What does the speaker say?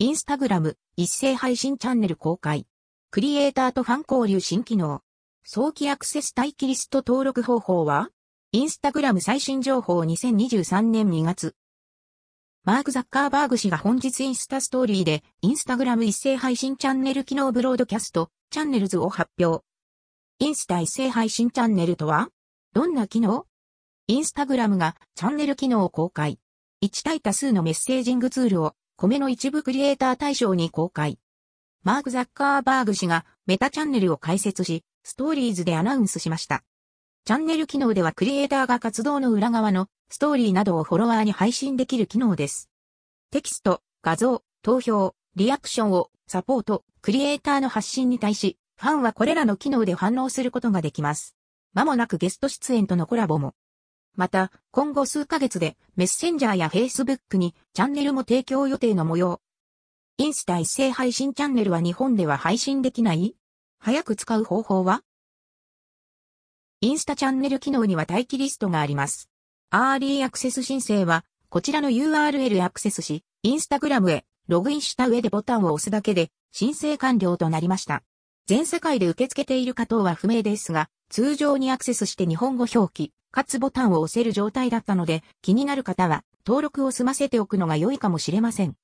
インスタグラム一斉配信チャンネル公開。クリエイターとファン交流新機能。早期アクセス待機リスト登録方法はインスタグラム最新情報2023年2月。マーク・ザッカーバーグ氏が本日インスタストーリーでインスタグラム一斉配信チャンネル機能ブロードキャストチャンネルズを発表。インスタ一斉配信チャンネルとはどんな機能？インスタグラムがチャンネル機能を公開。1対多数のメッセージングツールを米の一部クリエイター対象に公開。マーク・ザッカーバーグ氏がメタチャンネルを開設し、ストーリーズでアナウンスしました。チャンネル機能ではクリエイターが活動の裏側のストーリーなどをフォロワーに配信できる機能です。テキスト、画像、投票、リアクションをサポート、クリエイターの発信に対し、ファンはこれらの機能で反応することができます。まもなくゲスト出演とのコラボも。また、今後数ヶ月でメッセンジャーやフェイスブックにチャンネルも提供予定の模様。インスタ一斉配信チャンネルは日本では配信できない？早く使う方法は？インスタチャンネル機能には待機リストがあります。アーリーアクセス申請は、こちらの URL アクセスし、インスタグラムへログインした上でボタンを押すだけで申請完了となりました。全世界で受け付けているか等は不明ですが、通常にアクセスして日本語表記、かつボタンを押せる状態だったので、気になる方は登録を済ませておくのが良いかもしれません。